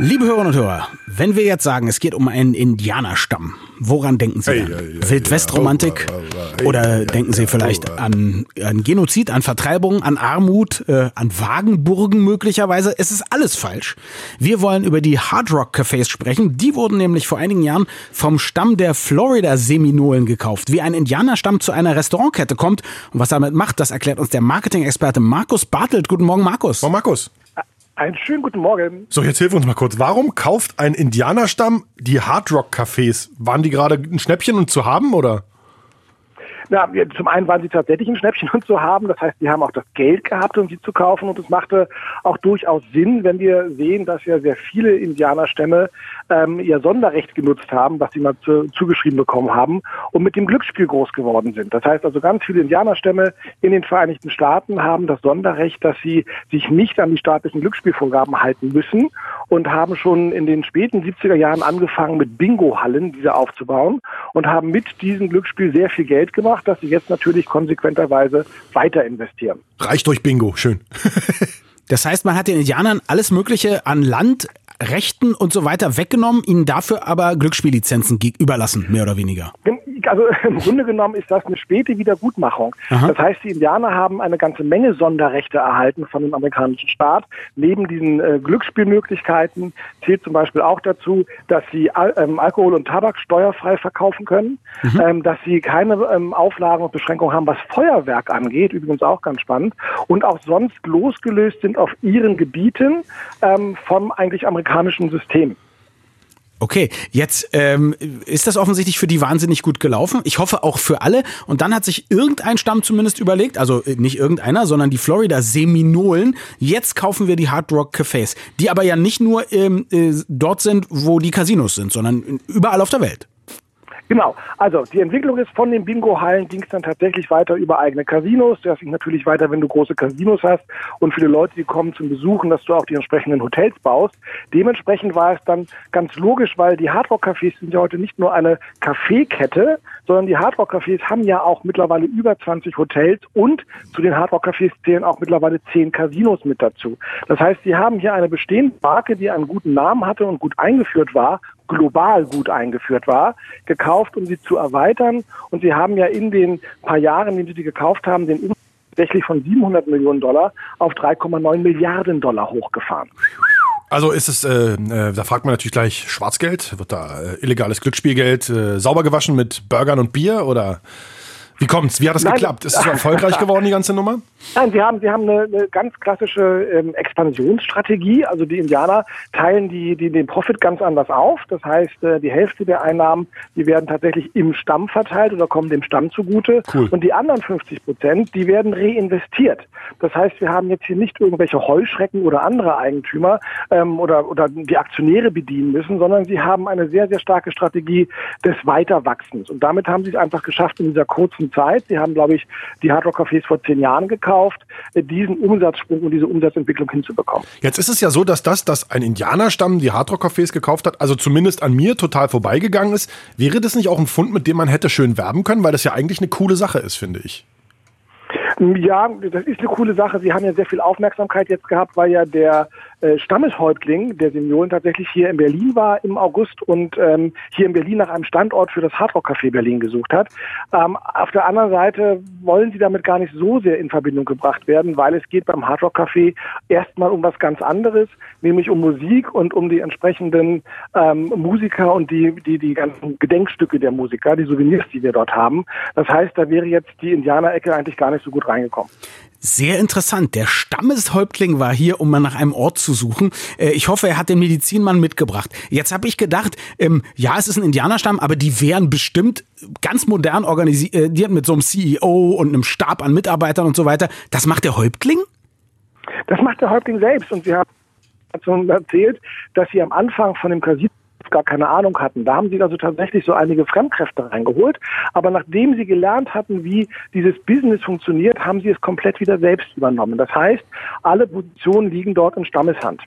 Liebe Hörerinnen und Hörer, wenn wir jetzt sagen, es geht um einen Indianerstamm, woran denken Sie? Dann? hey, hey, Wildwestromantik? hey, Oder hey, denken Sie vielleicht an, an Genozid, an Vertreibung, an Armut, äh, an Wagenburgen möglicherweise? Es ist alles falsch. Wir wollen über die Hard Rock Cafés sprechen. Die wurden nämlich vor einigen Jahren vom Stamm der Florida Seminolen gekauft. Wie ein Indianerstamm zu einer Restaurantkette kommt und was damit macht, das erklärt uns der Marketing-Experte Markus Bartelt. Guten Morgen, Markus. Frau Markus, Einen schönen guten Morgen. so jetzt hilf uns mal kurz. Warum kauft ein Indianerstamm die Hardrock-Cafés? Waren die gerade ein Schnäppchen und zu haben oder? Na, zum einen waren sie tatsächlich ein Schnäppchen und zu haben. Das heißt, die haben auch das Geld gehabt, um sie zu kaufen. Und es machte auch durchaus Sinn, wenn wir sehen, dass ja sehr viele Indianerstämme ähm, ihr Sonderrecht genutzt haben, was sie mal zu, zugeschrieben bekommen haben und mit dem Glücksspiel groß geworden sind. Das heißt also, ganz viele Indianerstämme in den Vereinigten Staaten haben das Sonderrecht, dass sie sich nicht an die staatlichen Glücksspielvorgaben halten müssen und haben schon in den späten 70er Jahren angefangen, mit Bingo-Hallen diese aufzubauen und haben mit diesem Glücksspiel sehr viel Geld gemacht, das sie jetzt natürlich konsequenterweise weiter investieren. Reicht durch Bingo, schön. Das heißt, man hat den Indianern alles Mögliche an Land, Rechten und so weiter weggenommen, ihnen dafür aber Glücksspiellizenzen überlassen, mehr oder weniger. Also im Grunde genommen ist das eine späte Wiedergutmachung. Aha. Das heißt, die Indianer haben eine ganze Menge Sonderrechte erhalten von dem amerikanischen Staat. Neben diesen äh, Glücksspielmöglichkeiten zählt zum Beispiel auch dazu, dass sie Al ähm, Alkohol und Tabak steuerfrei verkaufen können, ähm, dass sie keine ähm, Auflagen und Beschränkungen haben, was Feuerwerk angeht, übrigens auch ganz spannend, und auch sonst losgelöst sind auf ihren Gebieten ähm, vom eigentlich amerikanischen System. Okay, jetzt ähm, ist das offensichtlich für die wahnsinnig gut gelaufen. Ich hoffe auch für alle. Und dann hat sich irgendein Stamm zumindest überlegt, also äh, nicht irgendeiner, sondern die Florida Seminolen. Jetzt kaufen wir die Hard Rock Cafés, die aber ja nicht nur ähm, äh, dort sind, wo die Casinos sind, sondern überall auf der Welt. Genau, also die Entwicklung ist von den Bingo-Hallen ging es dann tatsächlich weiter über eigene Casinos. Das ging natürlich weiter, wenn du große Casinos hast und viele Leute, die kommen zum Besuchen, dass du auch die entsprechenden Hotels baust. Dementsprechend war es dann ganz logisch, weil die Hardrock-Cafés sind ja heute nicht nur eine Kaffeekette, sondern die Hardrock-Cafés haben ja auch mittlerweile über 20 Hotels und zu den Hardrock-Cafés zählen auch mittlerweile 10 Casinos mit dazu. Das heißt, sie haben hier eine bestehende Marke, die einen guten Namen hatte und gut eingeführt war global gut eingeführt war, gekauft, um sie zu erweitern. Und sie haben ja in den paar Jahren, in denen sie die gekauft haben, den tatsächlich von 700 Millionen Dollar auf 3,9 Milliarden Dollar hochgefahren. Also ist es, äh, äh, da fragt man natürlich gleich Schwarzgeld, wird da äh, illegales Glücksspielgeld äh, sauber gewaschen mit Burgern und Bier oder wie kommt's? Wie hat das Nein. geklappt? Ist es erfolgreich geworden, die ganze Nummer? Nein, sie haben, sie haben eine, eine ganz klassische ähm, Expansionsstrategie. Also die Indianer teilen die, die, den Profit ganz anders auf. Das heißt, äh, die Hälfte der Einnahmen, die werden tatsächlich im Stamm verteilt oder kommen dem Stamm zugute. Cool. Und die anderen 50 Prozent, die werden reinvestiert. Das heißt, wir haben jetzt hier nicht irgendwelche Heuschrecken oder andere Eigentümer ähm, oder, oder die Aktionäre bedienen müssen, sondern sie haben eine sehr, sehr starke Strategie des Weiterwachsens. Und damit haben sie es einfach geschafft in dieser kurzen Zeit. Sie haben, glaube ich, die Hardrock Cafés vor zehn Jahren gekauft, äh, diesen Umsatzsprung und diese Umsatzentwicklung hinzubekommen. Jetzt ist es ja so, dass das, dass ein Indianerstamm die Hardrock-Cafés gekauft hat, also zumindest an mir total vorbeigegangen ist. Wäre das nicht auch ein Fund, mit dem man hätte schön werben können, weil das ja eigentlich eine coole Sache ist, finde ich. Ja, das ist eine coole Sache. Sie haben ja sehr viel Aufmerksamkeit jetzt gehabt, weil ja der äh, Stammeshäuptling der Senioren tatsächlich hier in Berlin war im August und ähm, hier in Berlin nach einem Standort für das Hardrock Café Berlin gesucht hat. Ähm, auf der anderen Seite wollen sie damit gar nicht so sehr in Verbindung gebracht werden, weil es geht beim Hardrock Café erstmal um was ganz anderes, nämlich um Musik und um die entsprechenden ähm, Musiker und die, die, die ganzen Gedenkstücke der Musiker, die Souvenirs, die wir dort haben. Das heißt, da wäre jetzt die Indianerecke eigentlich gar nicht so gut reingekommen. Sehr interessant. Der Stammeshäuptling war hier, um mal nach einem Ort zu suchen. Äh, Ich hoffe, er hat den Medizinmann mitgebracht. Jetzt habe ich gedacht, ähm, ja, es ist ein Indianerstamm, aber die wären bestimmt ganz modern organisiert mit so einem CEO und einem Stab an Mitarbeitern und so weiter. Das macht der Häuptling? Das macht der Häuptling selbst und sie haben erzählt, dass sie am Anfang von dem Casino gar keine Ahnung hatten. Da haben sie also tatsächlich so einige Fremdkräfte reingeholt. Aber nachdem sie gelernt hatten, wie dieses Business funktioniert, haben sie es komplett wieder selbst übernommen. Das heißt, alle Positionen liegen dort in Stammeshand.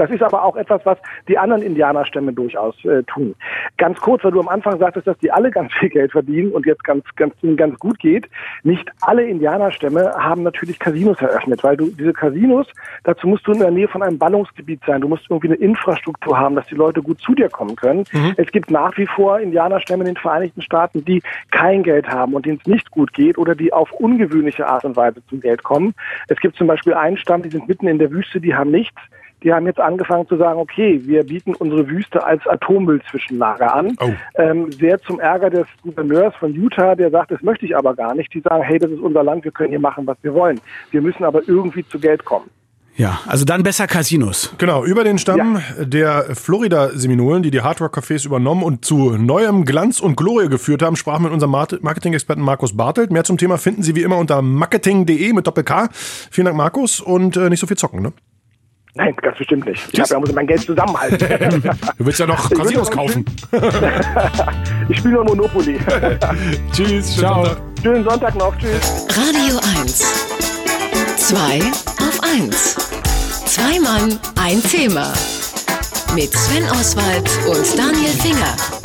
Das ist aber auch etwas, was die anderen Indianerstämme durchaus äh, tun. Ganz kurz, weil du am Anfang sagtest, dass die alle ganz viel Geld verdienen und jetzt ganz, ganz, ganz gut geht. Nicht alle Indianerstämme haben natürlich Casinos eröffnet, weil du diese Casinos, dazu musst du in der Nähe von einem Ballungsgebiet sein. Du musst irgendwie eine Infrastruktur haben, dass die Leute gut zu dir kommen können. Mhm. Es gibt nach wie vor Indianerstämme in den Vereinigten Staaten, die kein Geld haben und denen es nicht gut geht oder die auf ungewöhnliche Art und Weise zum Geld kommen. Es gibt zum Beispiel einen Stamm, die sind mitten in der Wüste, die haben nichts die haben jetzt angefangen zu sagen, okay, wir bieten unsere Wüste als Atommüllzwischenlager an. Oh. Ähm, sehr zum Ärger des Gouverneurs von Utah, der sagt, das möchte ich aber gar nicht. Die sagen, hey, das ist unser Land, wir können hier machen, was wir wollen. Wir müssen aber irgendwie zu Geld kommen. Ja, also dann besser Casinos. Genau, über den Stamm ja. der Florida-Seminolen, die die Hardrock-Cafés übernommen und zu neuem Glanz und Glorie geführt haben, sprachen mit unserem Marketing-Experten Markus Bartelt. Mehr zum Thema finden Sie wie immer unter marketing.de mit Doppel-K. Vielen Dank, Markus, und äh, nicht so viel zocken, ne? Nein, ganz bestimmt nicht. Ich habe ja muss mein Geld zusammenhalten. du willst ja noch Casinos kaufen. ich spiele nur Monopoly. Tschüss, schönen Ciao. Sonntag. Schönen Sonntag noch. Tschüss. Radio 1. Zwei auf 1. Zwei Mann, ein Thema. Mit Sven Oswald und Daniel Finger.